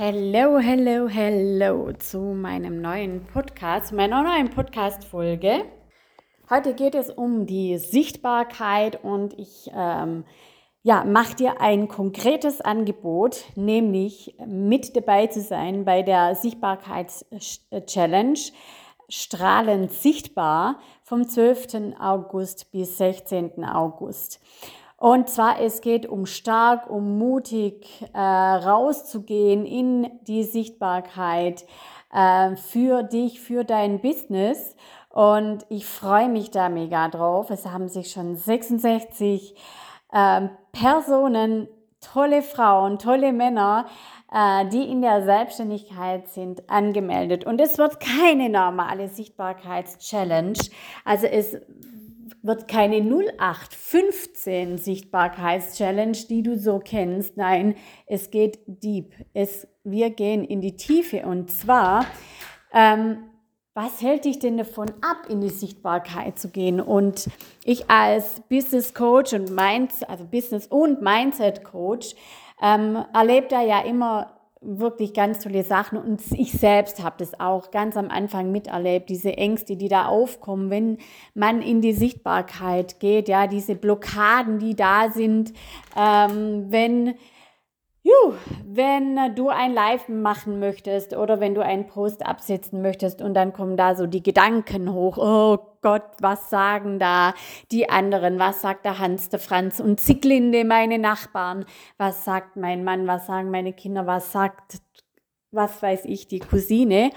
Hello, hello, hello zu meinem neuen Podcast, meiner neuen Podcast-Folge. Heute geht es um die Sichtbarkeit und ich ähm, ja, mache dir ein konkretes Angebot, nämlich mit dabei zu sein bei der Sichtbarkeits-Challenge Strahlend Sichtbar vom 12. August bis 16. August. Und zwar, es geht um stark, um mutig äh, rauszugehen in die Sichtbarkeit äh, für dich, für dein Business. Und ich freue mich da mega drauf. Es haben sich schon 66 äh, Personen, tolle Frauen, tolle Männer, äh, die in der Selbstständigkeit sind, angemeldet. Und es wird keine normale Sichtbarkeits-Challenge. Also es wird keine 0815 Sichtbarkeitschallenge, die du so kennst. Nein, es geht deep. Es, wir gehen in die Tiefe und zwar, ähm, was hält dich denn davon ab, in die Sichtbarkeit zu gehen? Und ich als Business Coach und Mindset, also Business und Mindset Coach, ähm, erlebe da ja immer wirklich ganz tolle Sachen und ich selbst habe das auch ganz am Anfang miterlebt, diese Ängste, die da aufkommen, wenn man in die Sichtbarkeit geht, ja, diese Blockaden, die da sind, ähm, wenn Wenn du ein Live machen möchtest oder wenn du einen Post absetzen möchtest und dann kommen da so die Gedanken hoch, oh Gott, was sagen da die anderen, was sagt der Hans, der Franz und Zicklinde, meine Nachbarn, was sagt mein Mann, was sagen meine Kinder, was sagt, was weiß ich, die Cousine.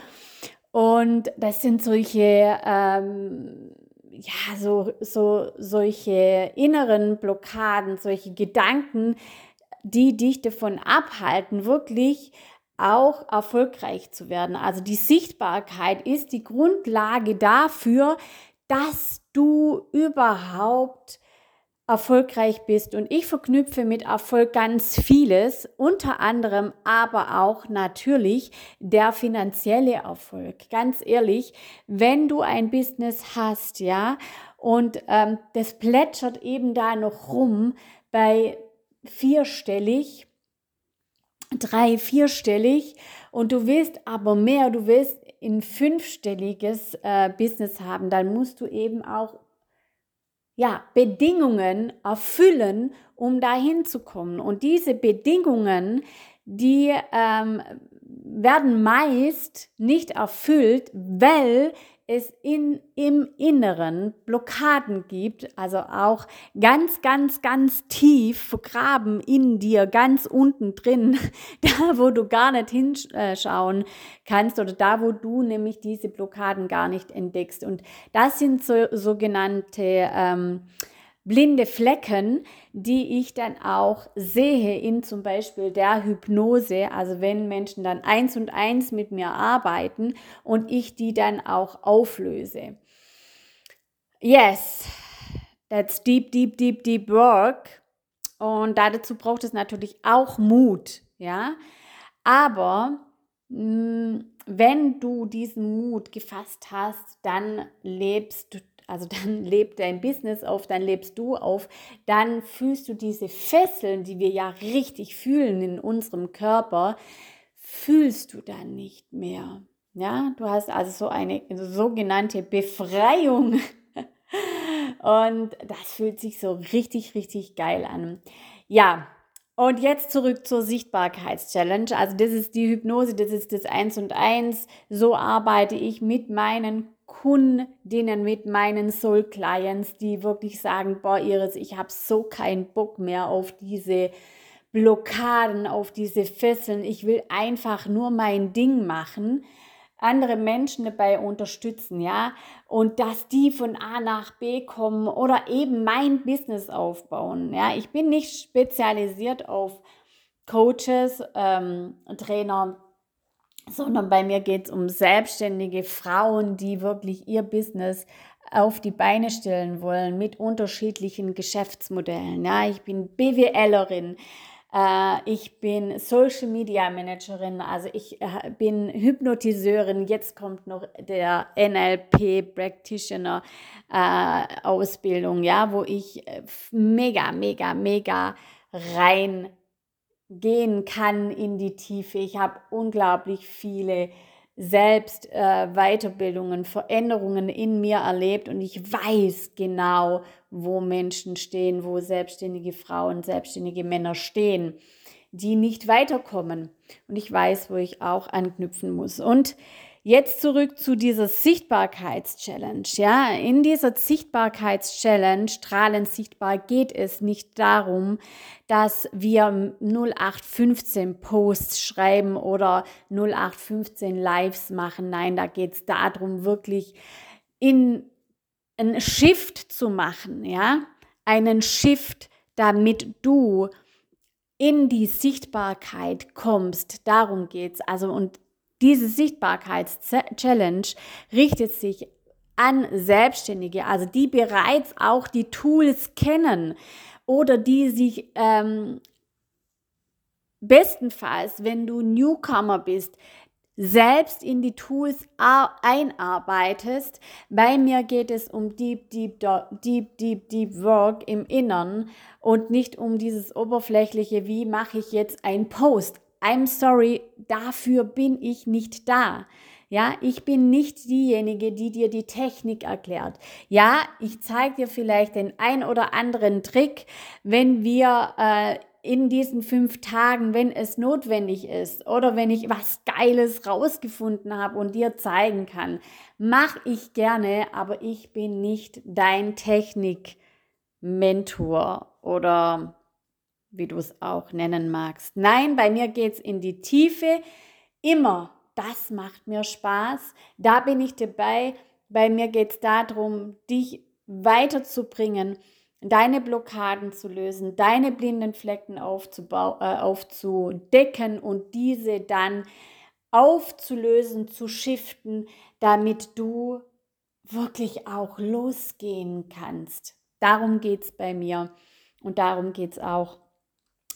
Und das sind solche, ähm, ja, so, so, solche inneren Blockaden, solche Gedanken, die dich davon abhalten, wirklich auch erfolgreich zu werden. Also die Sichtbarkeit ist die Grundlage dafür, dass du überhaupt erfolgreich bist. Und ich verknüpfe mit Erfolg ganz vieles, unter anderem aber auch natürlich der finanzielle Erfolg. Ganz ehrlich, wenn du ein Business hast, ja, und ähm, das plätschert eben da noch rum bei vierstellig, drei, vierstellig und du willst aber mehr, du willst ein fünfstelliges äh, Business haben, dann musst du eben auch ja, Bedingungen erfüllen, um dahin zu kommen. Und diese Bedingungen, die ähm, werden meist nicht erfüllt, weil es in, im Inneren Blockaden gibt, also auch ganz, ganz, ganz tief vergraben in dir, ganz unten drin, da wo du gar nicht hinschauen kannst oder da wo du nämlich diese Blockaden gar nicht entdeckst. Und das sind so, sogenannte ähm, blinde Flecken, die ich dann auch sehe in zum Beispiel der Hypnose, also wenn Menschen dann eins und eins mit mir arbeiten und ich die dann auch auflöse. Yes, that's deep, deep, deep, deep work. Und dazu braucht es natürlich auch Mut, ja. Aber mh, mm, wenn du diesen Mut gefasst hast, dann lebst du also dann lebt dein Business auf, dann lebst du auf, dann fühlst du diese Fesseln, die wir ja richtig fühlen in unserem Körper, fühlst du dann nicht mehr. Ja, du hast also so eine sogenannte Befreiung. Und das fühlt sich so richtig, richtig geil an. Ja, und jetzt zurück zur Sichtbarkeitschallenge. Also das ist die Hypnose, das ist das Eins und Eins. So arbeite ich mit meinen Kundinnen, mit meinen Soul Clients, die wirklich sagen, boah, Iris, ich habe so keinen Bock mehr auf diese Blockaden, auf diese Fesseln. Ich will einfach nur mein Ding machen andere Menschen dabei unterstützen, ja, und dass die von A nach B kommen oder eben mein Business aufbauen, ja. Ich bin nicht spezialisiert auf Coaches, ähm, Trainer, sondern bei mir geht es um selbstständige Frauen, die wirklich ihr Business auf die Beine stellen wollen mit unterschiedlichen Geschäftsmodellen. Ja, ich bin BWLerin, äh, ich bin Social Media Managerin, also ich äh, bin Hypnotiseurin. Jetzt kommt noch der NLP Practitioner äh, Ausbildung, ja, wo ich mega, mega, mega rein gehen kann in die Tiefe. Ich habe unglaublich viele selbst äh, Weiterbildungen, Veränderungen in mir erlebt und ich weiß genau, wo Menschen stehen, wo selbstständige Frauen, selbstständige Männer stehen, die nicht weiterkommen. Und ich weiß, wo ich auch anknüpfen muss. Und Jetzt zurück zu dieser Sichtbarkeitschallenge. Ja, in dieser Sichtbarkeitschallenge, strahlend sichtbar, geht es nicht darum, dass wir 0815 Posts schreiben oder 0815 Lives machen. Nein, da geht es darum, wirklich in einen Shift zu machen, ja, einen Shift, damit du in die Sichtbarkeit kommst. Darum geht's. Also und diese Sichtbarkeitschallenge richtet sich an Selbstständige, also die bereits auch die Tools kennen oder die sich ähm, bestenfalls, wenn du Newcomer bist, selbst in die Tools einarbeitest. Bei mir geht es um Deep, Deep, Deep, Deep, Deep Work im Innern und nicht um dieses oberflächliche, wie mache ich jetzt einen Post. I'm sorry, dafür bin ich nicht da. Ja, ich bin nicht diejenige, die dir die Technik erklärt. Ja, ich zeige dir vielleicht den ein oder anderen Trick, wenn wir äh, in diesen fünf Tagen, wenn es notwendig ist oder wenn ich was Geiles rausgefunden habe und dir zeigen kann, mache ich gerne, aber ich bin nicht dein Technik-Mentor oder wie du es auch nennen magst. Nein, bei mir geht es in die Tiefe. Immer, das macht mir Spaß. Da bin ich dabei. Bei mir geht es darum, dich weiterzubringen, deine Blockaden zu lösen, deine blinden Flecken äh, aufzudecken und diese dann aufzulösen, zu shiften, damit du wirklich auch losgehen kannst. Darum geht es bei mir und darum geht es auch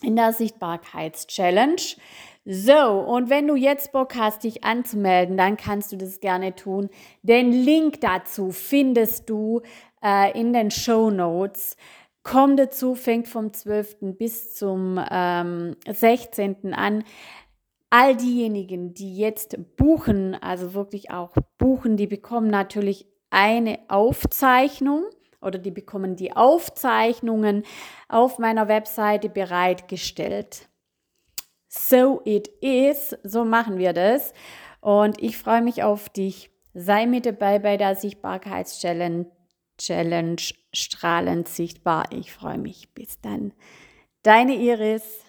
in der Sichtbarkeitschallenge. So, und wenn du jetzt Bock hast, dich anzumelden, dann kannst du das gerne tun. Den Link dazu findest du äh, in den Show Notes. Komm dazu, fängt vom 12. bis zum ähm, 16. an. All diejenigen, die jetzt buchen, also wirklich auch buchen, die bekommen natürlich eine Aufzeichnung oder die bekommen die Aufzeichnungen auf meiner Webseite bereitgestellt. So it is, so machen wir das. Und ich freue mich auf dich. Sei mit dabei bei der Sichtbarkeitschallenge Challenge strahlend sichtbar. Ich freue mich. Bis dann. Deine Iris.